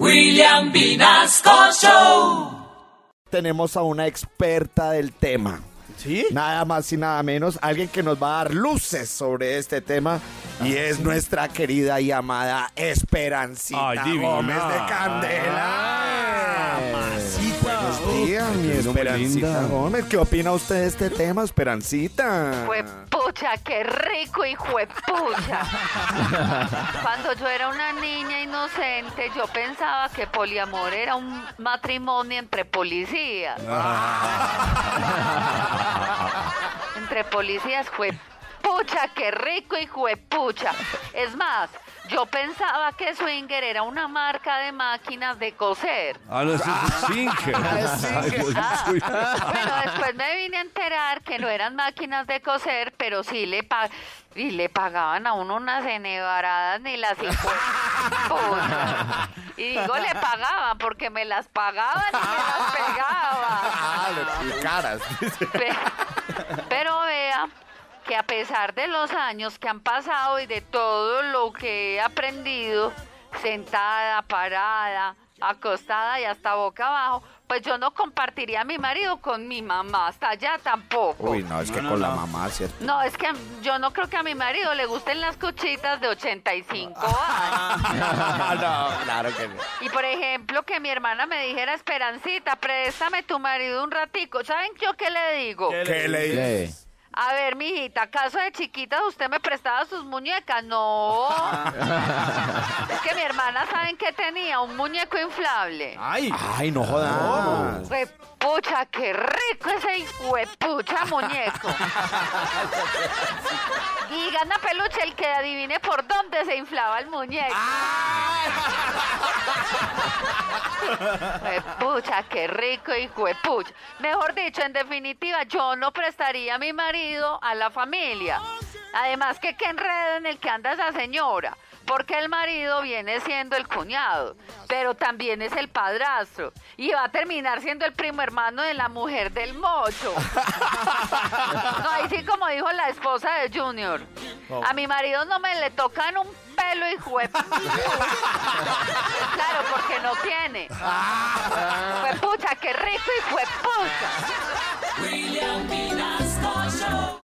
William Vinasco Show. Tenemos a una experta del tema. ¿Sí? Nada más y nada menos, alguien que nos va a dar luces sobre este tema y es nuestra querida y amada Esperancita Ay. Gómez de Candela. Buenos días, mi Esperancita. Gómez. ¿Qué opina usted de este tema, Esperancita? Juepucha, qué rico y juepucha. Cuando yo era una niña inocente, yo pensaba que poliamor era un matrimonio entre policías. entre policías, juepucha, qué rico y juepucha. Es más, yo pensaba que Swinger era una marca de máquinas de coser. Ah, no, eso es Singer. Bueno, después me vine a enterar que no eran máquinas de coser, pero sí le pa- y le pagaban a uno unas enebaradas ni las. Y digo le pagaban porque me las pagaban y me las pegaba. Ah, le caras. Pe- Pero vea que a pesar de los años que han pasado y de todo lo que he aprendido, sentada, parada, acostada y hasta boca abajo, pues yo no compartiría a mi marido con mi mamá, hasta allá tampoco. Uy, no, es que No, no, con la mamá, ¿cierto? No, es que yo no creo que a mi marido le gusten las cuchitas de 85 años. no, claro que no. Y por ejemplo, que mi hermana me dijera, Esperancita, préstame tu marido un ratico. ¿Saben yo qué le digo? ¿Qué le dices? A ver, mijita, ¿acaso de chiquita usted me prestaba sus muñecas? No. es que mi hermana, ¿saben qué tenía? Un muñeco inflable. Ay, Ay, no jodas. Pucha, qué rico ese huepucha muñeco. Y gana peluche el que adivine por dónde se inflaba el muñeco. Pucha, qué rico y huepucha. Mejor dicho, en definitiva, yo no prestaría a mi marido a la familia. Además que qué enredo en el que anda esa señora. Porque el marido viene siendo el cuñado, pero también es el padrastro. Y va a terminar siendo el primo hermano de la mujer del mocho. No, ahí sí como dijo la esposa de Junior. A mi marido no me le tocan un pelo y Claro, porque no tiene. Juepucha, qué rico y juepucha. William Vinasco